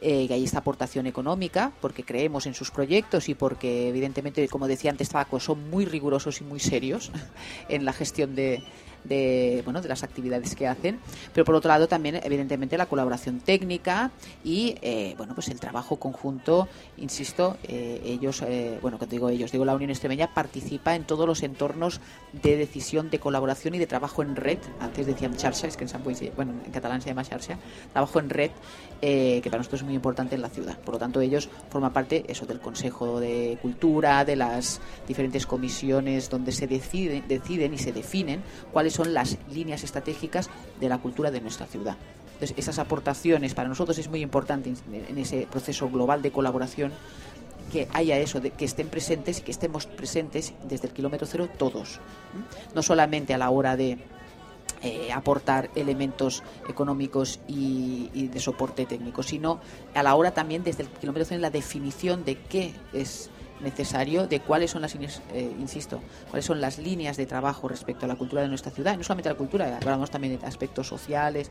eh, que hay esta aportación económica, porque creemos en sus proyectos y porque, evidentemente, como decía antes, son muy rigurosos y muy serios en la gestión de, de, bueno, de las actividades que hacen, pero por otro lado también, evidentemente, la colaboración técnica y, eh, bueno, pues el trabajo conjunto, insisto, eh, ellos, eh, bueno, que digo ellos, digo la Unión Extremeña participa en todos los entornos de decisión, de colaboración y de trabajo en red, antes decían charcha, es que en San Boy, bueno, en catalán se llama charcha, trabajo en red, que para nosotros es muy importante en la ciudad. Por lo tanto, ellos forman parte, eso, del Consejo de Cultura, de las diferentes comisiones donde se deciden, deciden y se definen cuáles son las líneas estratégicas de la cultura de nuestra ciudad. Entonces, esas aportaciones para nosotros es muy importante en ese proceso global de colaboración que haya eso, de que estén presentes y que estemos presentes desde el kilómetro cero todos. No solamente a la hora de eh, aportar elementos económicos y, de soporte técnico, sino a la hora también desde el kilómetro cero en la definición de qué es necesario de cuáles son las, eh, insisto, cuáles son las líneas de trabajo respecto a la cultura de nuestra ciudad, no solamente a la cultura, hablamos también de aspectos sociales,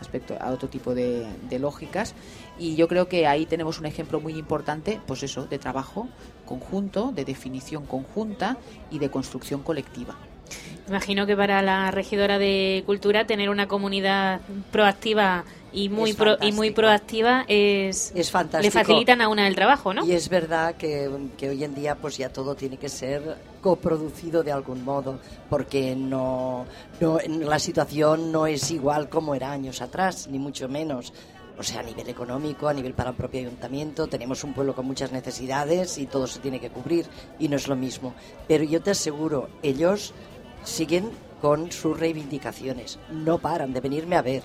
aspecto a otro tipo de, lógicas, y yo creo que ahí tenemos un ejemplo muy importante, pues eso, de trabajo conjunto, de definición conjunta y de construcción colectiva. Imagino que para la regidora de Cultura tener una comunidad proactiva y muy y muy proactiva es, es fantástico. le facilitan a una el trabajo, ¿no? Y es verdad que, que, hoy en día pues ya todo tiene que ser coproducido de algún modo, porque no, no la situación no es igual como era años atrás, ni mucho menos. O sea, a nivel económico, a nivel para el propio ayuntamiento, tenemos un pueblo con muchas necesidades y todo se tiene que cubrir y no es lo mismo. Pero yo te aseguro, ellos siguen con sus reivindicaciones, no paran de venirme a ver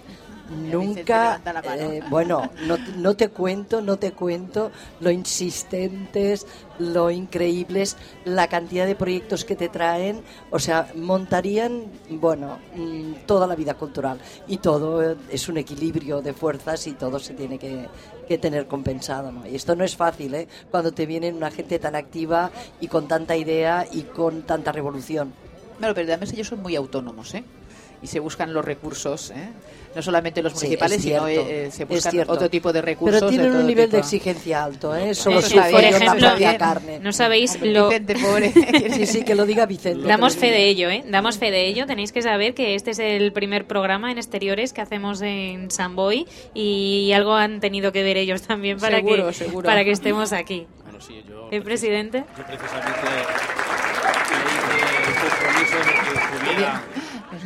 nunca, eh, bueno, no, no, te cuento, no te cuento lo insistentes, lo increíbles, la cantidad de proyectos que te traen, o sea, montarían, bueno, mm, toda la vida cultural y todo es un equilibrio de fuerzas y todo se tiene que, que tener compensado, ¿no? Y esto no es fácil, ¿eh? Cuando te viene una gente tan activa y con tanta idea y con tanta revolución. Bueno, pero además ellos son muy autónomos, ¿eh? Y se buscan los recursos, ¿eh? no solamente los municipales, sino eh, se buscan otro tipo de recursos. Pero tienen un nivel de exigencia alto, ¿eh? Solo si por ejemplo, carne. No sabéis lo... Vicente, pobre. sí, sí, que lo diga Vicente. Damos fe de ello, ¿eh? Damos fe de ello. Tenéis que saber que este es el primer programa en exteriores que hacemos en Samboy y algo han tenido que ver ellos también para, que, para que estemos aquí. Bueno, sí, yo, ¿El presidente? Yo precisamente le hice compromiso de que estuviera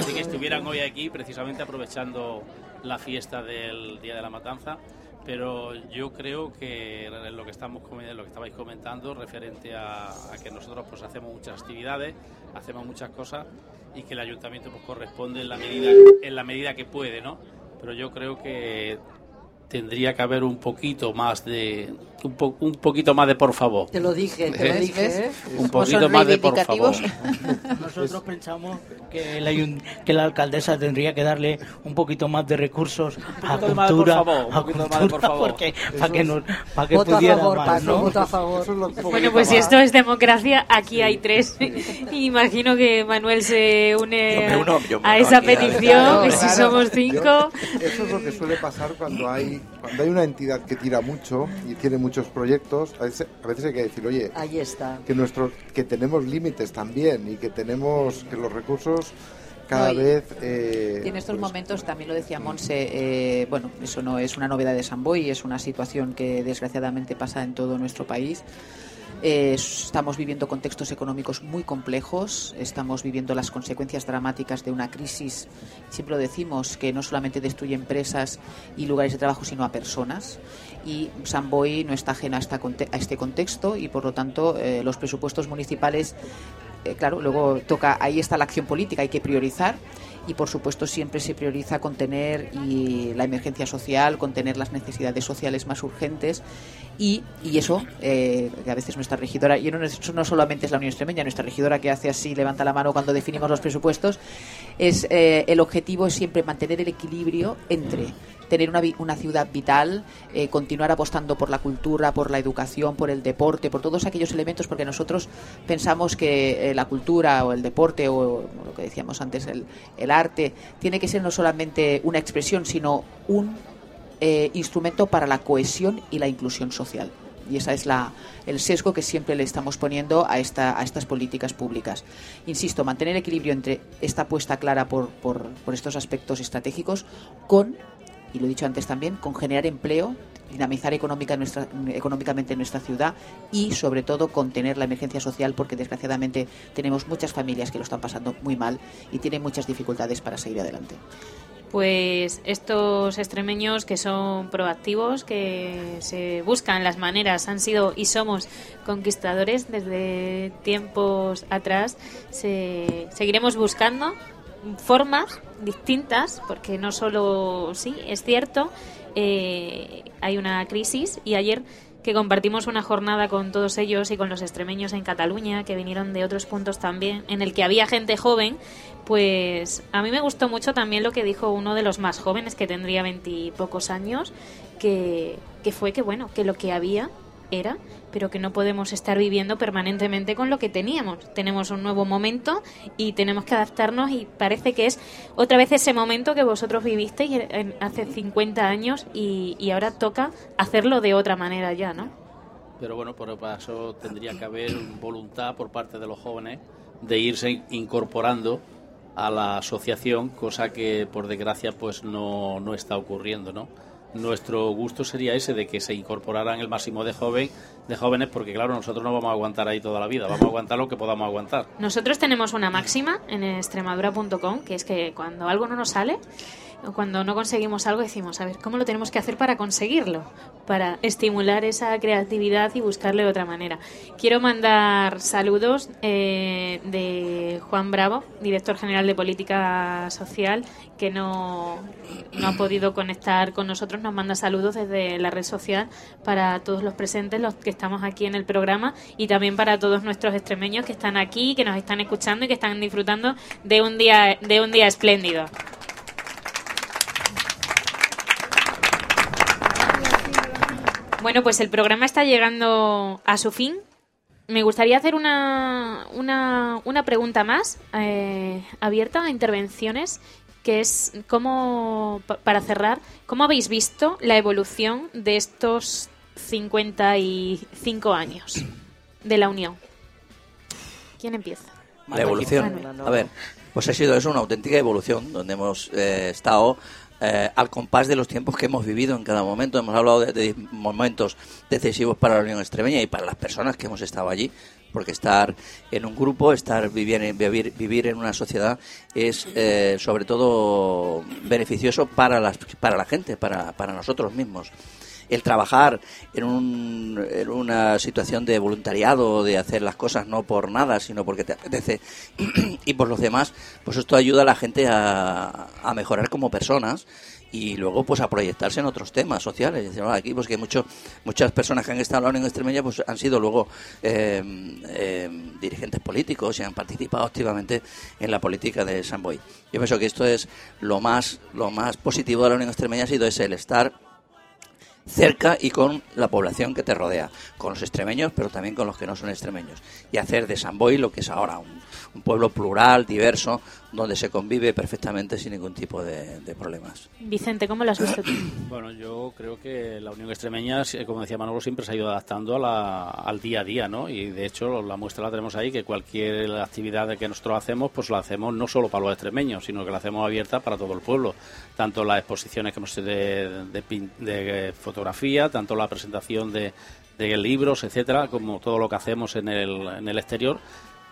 de que estuvieran hoy aquí precisamente aprovechando la fiesta del Día de la Matanza. Pero yo creo que lo que estamos lo que estabais comentando referente a, que nosotros pues hacemos muchas actividades, hacemos muchas cosas y que el ayuntamiento pues corresponde en la medida en la medida que puede, ¿no? Pero yo creo que tendría que haber un poquito más de un, un poquito más de por favor. Te lo dije, te lo ¿Eh? dije. ¿Eh? Un poquito más de por favor. Nosotros pensamos que la, que la alcaldesa tendría que darle un poquito más de recursos a cultura, a cultura, por favor. Porque, para que, nos, para que pudiera a favor, más, ¿no? a favor. Bueno, pues si esto es democracia, aquí hay tres. Imagino que Manuel se une a, esa petición, que si somos cinco. eso es lo que suele pasar cuando hay cuando hay una entidad que tira mucho y tiene muchos proyectos, a veces, hay que decir, oye, Ahí está. que nuestro, que tenemos límites también y que tenemos que los recursos cada vez. Eh, y en estos pues, momentos, también lo decía Monse, eh, bueno, eso no es una novedad de Samboy, es una situación que desgraciadamente pasa en todo nuestro país. Eh, estamos viviendo contextos económicos muy complejos, estamos viviendo las consecuencias dramáticas de una crisis, siempre lo decimos, que no solamente destruye empresas y lugares de trabajo, sino a personas. Y Samboy no está ajena a, este contexto y, por lo tanto, eh, los presupuestos municipales, eh, claro, luego toca, ahí está la acción política, hay que priorizar y por supuesto siempre se prioriza contener y la emergencia social, contener las necesidades sociales más urgentes y, y eso, eh, a veces nuestra regidora, y no, no solamente es la Unión Extremeña, nuestra regidora que hace así, levanta la mano cuando definimos los presupuestos, es eh, el objetivo es siempre mantener el equilibrio entre tener una, una ciudad vital, eh, continuar apostando por la cultura, por la educación, por el deporte, por todos aquellos elementos, porque nosotros pensamos que la cultura o el deporte o lo que decíamos antes, el, el arte, tiene que ser no solamente una expresión, sino un eh, instrumento para la cohesión y la inclusión social. Y esa es la, el sesgo que siempre le estamos poniendo a, esta, a estas políticas públicas. Insisto, mantener equilibrio entre esta apuesta clara por, por, por estos aspectos estratégicos con, y lo he dicho antes también, con generar empleo, dinamizar económica nuestra, económicamente nuestra ciudad y, sobre todo, contener la emergencia social porque, desgraciadamente, tenemos muchas familias que lo están pasando muy mal y tienen muchas dificultades para seguir adelante. Pues estos extremeños que son proactivos, que se buscan las maneras, han sido y somos conquistadores desde tiempos atrás, se, seguiremos buscando formas distintas, porque no solo, sí, es cierto, eh, hay una crisis y ayer que compartimos una jornada con todos ellos y con los extremeños en Cataluña, que vinieron de otros puntos también, en el que había gente joven, pues a mí me gustó mucho también lo que dijo uno de los más jóvenes, que tendría veintipocos años, que, que fue que, bueno, que lo que había era, pero que no podemos estar viviendo permanentemente con lo que teníamos. Tenemos un nuevo momento y tenemos que adaptarnos y parece que es otra vez ese momento que vosotros vivisteis hace 50 años y, ahora toca hacerlo de otra manera ya, ¿no? Pero bueno, por eso tendría que haber voluntad por parte de los jóvenes de irse incorporando a la asociación, cosa que por desgracia pues no, no está ocurriendo, ¿no? Nuestro gusto sería ese de que se incorporaran el máximo de joven de jóvenes porque claro nosotros no vamos a aguantar ahí toda la vida vamos a aguantar lo que podamos aguantar. Nosotros tenemos una máxima en extremadura.com que es que cuando algo no nos sale cuando no conseguimos algo decimos, a ver, ¿cómo lo tenemos que hacer para conseguirlo? Para estimular esa creatividad y buscarle otra manera. Quiero mandar saludos eh, de Juan Bravo, director general de Política Social, que no, no ha podido conectar con nosotros. Nos manda saludos desde la red social para todos los presentes, los que estamos aquí en el programa y también para todos nuestros extremeños que están aquí, que nos están escuchando y que están disfrutando de un día, de un día espléndido. Bueno, pues el programa está llegando a su fin. Me gustaría hacer una, una, una pregunta más eh, abierta a intervenciones, que es cómo, para cerrar, ¿cómo habéis visto la evolución de estos 55 años de la Unión? ¿Quién empieza? La evolución. A ver, pues ha sido eso una auténtica evolución, donde hemos eh, estado eh, al compás de los tiempos que hemos vivido en cada momento. Hemos hablado de, momentos decisivos para la Unión Extremeña y para las personas que hemos estado allí, porque estar en un grupo, estar vivir vivir, vivir en una sociedad es eh, sobre todo beneficioso para, las, para la gente, para, para nosotros mismos el trabajar en, un, en una situación de voluntariado, de hacer las cosas no por nada, sino porque te apetece y por los demás, pues esto ayuda a la gente a, a mejorar como personas y luego pues a proyectarse en otros temas sociales. Aquí pues que mucho, muchas personas que han estado en Extremeña pues han sido luego eh, eh, dirigentes políticos y han participado activamente en la política de San Boy. Yo pienso que esto es lo más, lo más positivo de la Unión Extremeña ha sido ese el estar cerca y con la población que te rodea, con los extremeños, pero también con los que no son extremeños, y hacer de San Boy lo que es ahora, un, un pueblo plural, diverso, donde se convive perfectamente sin ningún tipo de, de, problemas. Vicente, ¿cómo lo has visto tú? Bueno, yo creo que la Unión Extremeña, como decía Manolo, siempre se ha ido adaptando a la, al día a día, ¿no? Y de hecho la muestra la tenemos ahí, que cualquier actividad que nosotros hacemos, pues la hacemos no solo para los extremeños, sino que la hacemos abierta para todo el pueblo. Tanto las exposiciones que hemos de, de, de, de fotografía, tanto la presentación de, de libros, etcétera, como todo lo que hacemos en el, en el exterior,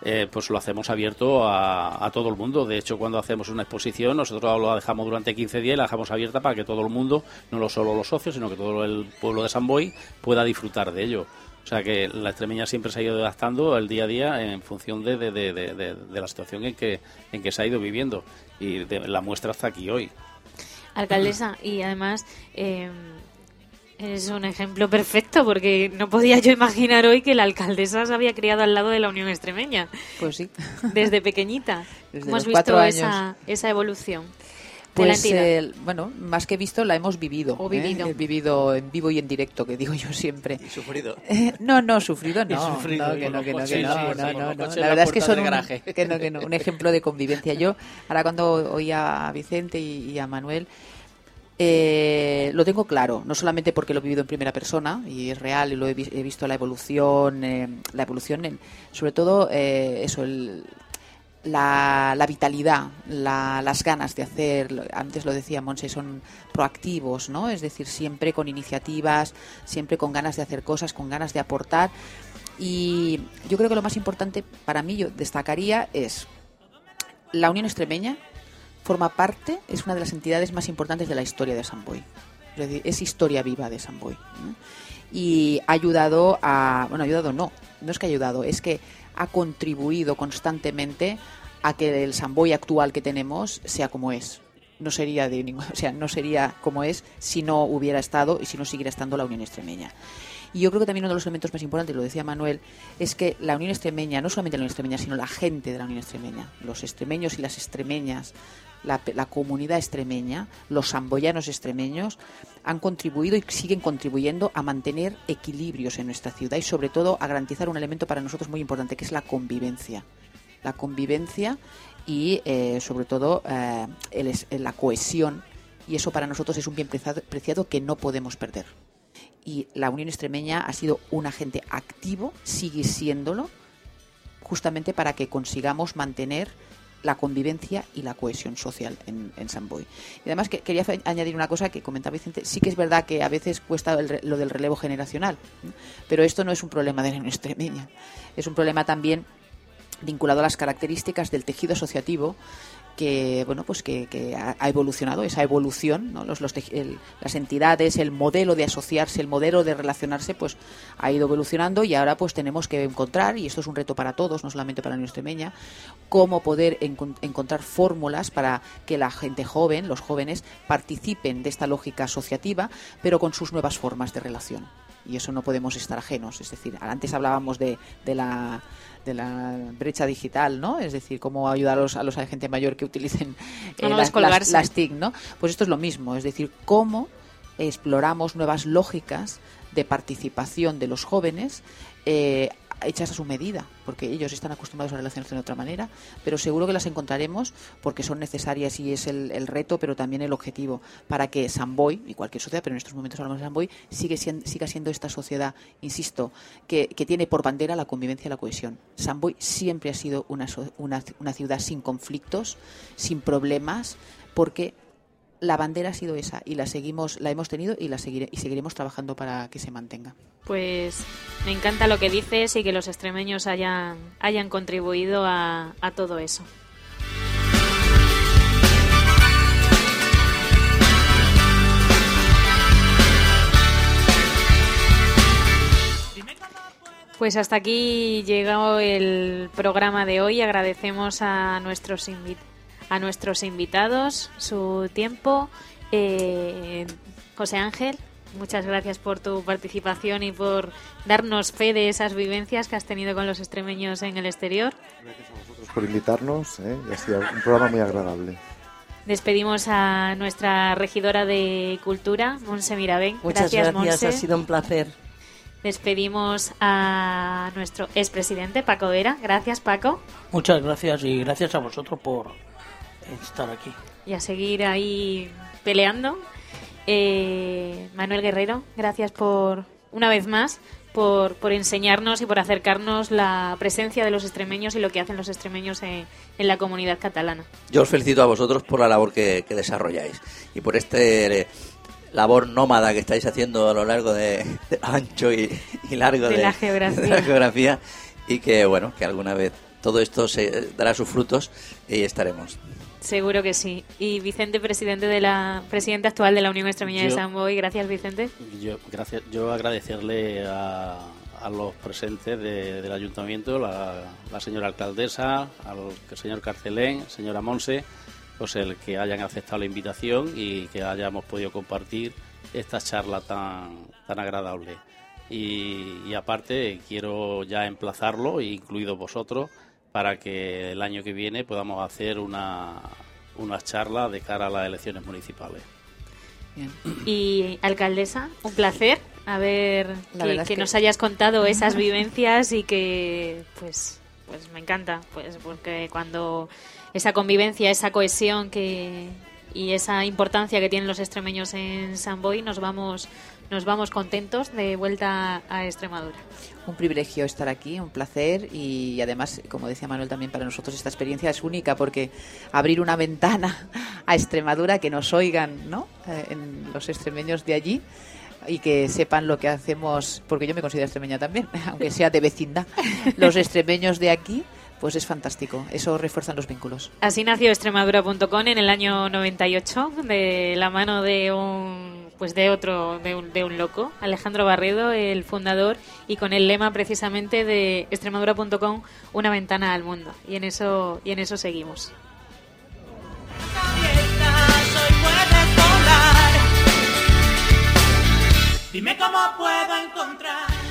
eh, pues lo hacemos abierto a, a, todo el mundo. De hecho, cuando hacemos una exposición, nosotros la dejamos durante 15 días y la dejamos abierta para que todo el mundo, no lo solo los socios, sino que todo el pueblo de San Boy pueda disfrutar de ello. O sea que la extremeña siempre se ha ido adaptando el día a día en función de, de, de, de la situación en que, en que se ha ido viviendo. Y la muestra hasta aquí hoy. Alcaldesa, y además. Eh es un ejemplo perfecto porque no podía yo imaginar hoy que la alcaldesa se había criado al lado de la Unión Extremeña. Pues sí. Desde pequeñita. Desde hemos los visto años. esa, esa evolución. Pues, de la eh, bueno, más que visto, la hemos vivido. O vivido. ¿eh? vivido en vivo y en directo, que digo yo siempre. Y sufrido. Eh, no, no, sufrido no. Sufrido, no, que no, que no, que no, La verdad es que son un, que no, que no, un ejemplo de convivencia. Yo, ahora cuando oía a Vicente y, y a Manuel, Eh, lo tengo claro, no solamente porque lo he vivido en primera persona y es real y lo he, vi- he visto la evolución, eh, la evolución, sobre todo eh, eso, la, vitalidad, la- las ganas de hacer, antes lo decía Monse, son proactivos, ¿no? Es decir, siempre con iniciativas, siempre con ganas de hacer cosas, con ganas de aportar. Y yo creo que lo más importante para mí, yo destacaría, es la Unión Extremeña forma parte, es una de las entidades más importantes de la historia de San Boi. Es decir, es historia viva de. ¿no? Y ha ayudado a. Bueno, ha ayudado no, no es que ha ayudado, es que ha contribuido constantemente a que el San Boi actual que tenemos sea como es. No sería de ningún- o sea, no sería como es si no hubiera estado y si no siguiera estando la Unión Extremeña. Y yo creo que también uno de los elementos más importantes, lo decía Manuel, es que la Unión Extremeña, no solamente la Unión Extremeña, sino la gente de la Unión Extremeña, los extremeños y las extremeñas, la, comunidad extremeña, los samboyanos extremeños, han contribuido y siguen contribuyendo a mantener equilibrios en nuestra ciudad y sobre todo a garantizar un elemento para nosotros muy importante, que es la convivencia. La convivencia y eh, sobre todo eh, el es- la cohesión y eso para nosotros es un bien preciado, preciado que no podemos perder y la Unión Extremeña ha sido un agente activo, sigue siéndolo, justamente para que consigamos mantener la convivencia y la cohesión social en, San Boi. Y además que, quería añadir una cosa que comentaba Vicente, sí que es verdad que a veces cuesta lo del relevo generacional, pero esto no es un problema de la Unión Extremeña, es un problema también vinculado a las características del tejido asociativo que bueno pues que, que ha, evolucionado esa evolución ¿no? los, los el- las entidades el modelo de asociarse el modelo de relacionarse pues ha ido evolucionando y ahora pues tenemos que encontrar y esto es un reto para todos no solamente para la Unión Extremeña cómo poder encon- encontrar fórmulas para que la gente joven los jóvenes participen de esta lógica asociativa pero con sus nuevas formas de relación y eso no podemos estar ajenos. Es decir, antes hablábamos de, de la de la brecha digital, ¿no? Es decir, cómo ayudar a, los, a, los, a gente mayor que utilicen no las, las, las TIC, ¿no? Pues esto es lo mismo, es decir, cómo exploramos nuevas lógicas de participación de los jóvenes eh, hechas a su medida, porque ellos están acostumbrados a relacionarse de otra manera, pero seguro que las encontraremos porque son necesarias y es el, el reto, pero también el objetivo para que Samboy y cualquier sociedad, pero en estos momentos hablamos de Samboy, sigue siendo, siga siendo esta sociedad, insisto, que, que, tiene por bandera la convivencia y la cohesión. Samboy siempre ha sido una, una, una ciudad sin conflictos, sin problemas, porque la bandera ha sido esa y la seguimos, la hemos tenido y la seguire, y seguiremos trabajando para que se mantenga. Pues me encanta lo que dices y que los extremeños hayan, hayan contribuido a, todo eso. Pues hasta aquí llegó el programa de hoy. Agradecemos a nuestros, invi a nuestros invitados su tiempo. Eh, José Ángel, muchas gracias por tu participación y por darnos fe de esas vivencias que has tenido con los extremeños en el exterior. Gracias a vosotros por invitarnos. ¿eh? Ha sido un programa muy agradable. Despedimos a nuestra regidora de Cultura, Monse Mirabén. Muchas gracias, gracias, Monse. ha sido un placer. Despedimos a nuestro expresidente Paco Vera. Gracias, Paco. Muchas gracias y gracias a vosotros por estar aquí. Y a seguir ahí peleando. Eh, Manuel Guerrero, gracias por, una vez más, por, por, enseñarnos y por acercarnos la presencia de los extremeños y lo que hacen los extremeños en, en la comunidad catalana. Yo os felicito a vosotros por la labor que, que desarrolláis y por este eh, labor nómada que estáis haciendo a lo largo de, de ancho y, y largo de, de, la geografía. de, la geografía y que bueno que alguna vez todo esto se dará sus frutos y estaremos seguro que sí y Vicente presidente de la presidente actual de la Unión Extremeña yo, de Samboy gracias Vicente yo gracias yo agradecerle a, a los presentes de, del ayuntamiento la, la, señora alcaldesa al señor Carcelén señora Monse pues el que hayan aceptado la invitación y que hayamos podido compartir esta charla tan, tan agradable. Y, y, aparte quiero ya emplazarlo, incluido vosotros, para que el año que viene podamos hacer una, una charla de cara a las elecciones municipales. Bien. Y alcaldesa, un placer a ver que, que, que, nos hayas contado esas vivencias y que pues pues me encanta pues porque cuando esa convivencia, esa cohesión que, y esa importancia que tienen los extremeños en San Boy, nos vamos, nos vamos contentos de vuelta a Extremadura. Un privilegio estar aquí, un placer y además, como decía Manuel, también para nosotros esta experiencia es única porque abrir una ventana a Extremadura, que nos oigan ¿no? Eh, en los extremeños de allí y que sepan lo que hacemos, porque yo me considero extremeña también, aunque sea de vecindad, los extremeños de aquí pues es fantástico. Eso refuerza los vínculos. Así nació extremadura.com en el año 98 de la mano de un pues de otro de un, de un loco, Alejandro Barredo, el fundador y con el lema precisamente de extremadura.com una ventana al mundo. Y en eso y en eso seguimos. Dime cómo puedo encontrar.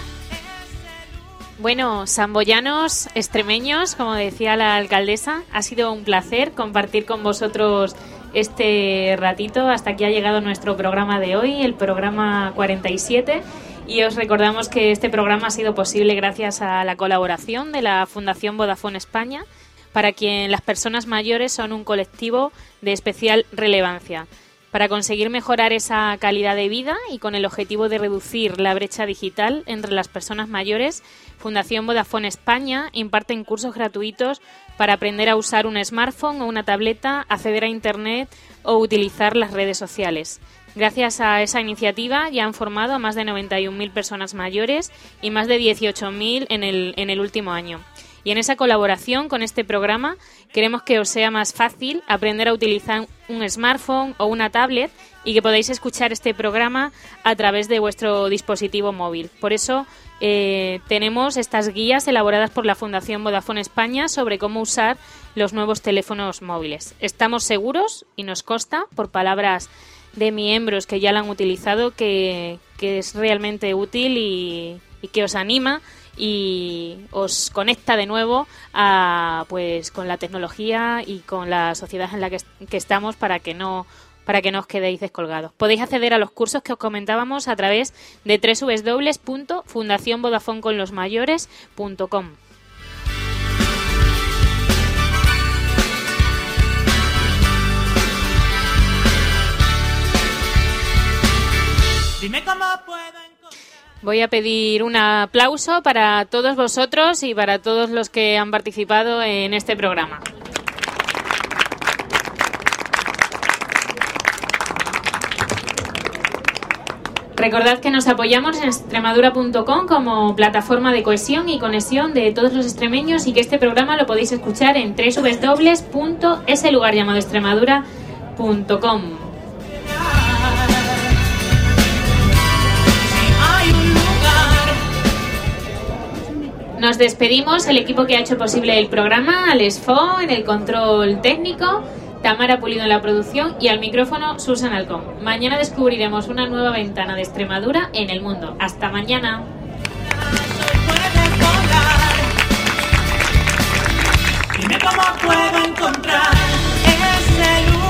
Bueno, samboyanos, extremeños, como decía la alcaldesa, ha sido un placer compartir con vosotros este ratito. Hasta aquí ha llegado nuestro programa de hoy, el programa 47. Y os recordamos que este programa ha sido posible gracias a la colaboración de la Fundación Vodafone España, para quien las personas mayores son un colectivo de especial relevancia. Para conseguir mejorar esa calidad de vida y con el objetivo de reducir la brecha digital entre las personas mayores, Fundación Vodafone España imparte cursos gratuitos para aprender a usar un smartphone o una tableta, acceder a Internet o utilizar las redes sociales. Gracias a esa iniciativa ya han formado a más de 91.000 personas mayores y más de 18.000 en el, en el último año. Y en esa colaboración con este programa queremos que os sea más fácil aprender a utilizar un smartphone o una tablet y que podáis escuchar este programa a través de vuestro dispositivo móvil. Por eso eh, tenemos estas guías elaboradas por la Fundación Vodafone España sobre cómo usar los nuevos teléfonos móviles. Estamos seguros y nos consta, por palabras de miembros que ya la han utilizado, que, es realmente útil y que os anima y os conecta de nuevo a, pues con la tecnología y con la sociedad en la que, que estamos para que no para que no os quedéis descolgados. Podéis acceder a los cursos que os comentábamos a través de www.fundacionvodafonconlosmayores.com. Dime cómo. Voy a pedir un aplauso para todos vosotros y para todos los que han participado en este programa. Recordad que nos apoyamos en extremadura.com como plataforma de cohesión y conexión de todos los extremeños y que este programa lo podéis escuchar en www.eselugarllamadoextremadura.com. Nos despedimos, el equipo que ha hecho posible el programa, Alex Fo en el control técnico, Tamara Pulido en la producción y al micrófono Susan Alcón. Mañana descubriremos una nueva ventana de Extremadura en el mundo. Hasta mañana. Puedo encontrar ese lugar.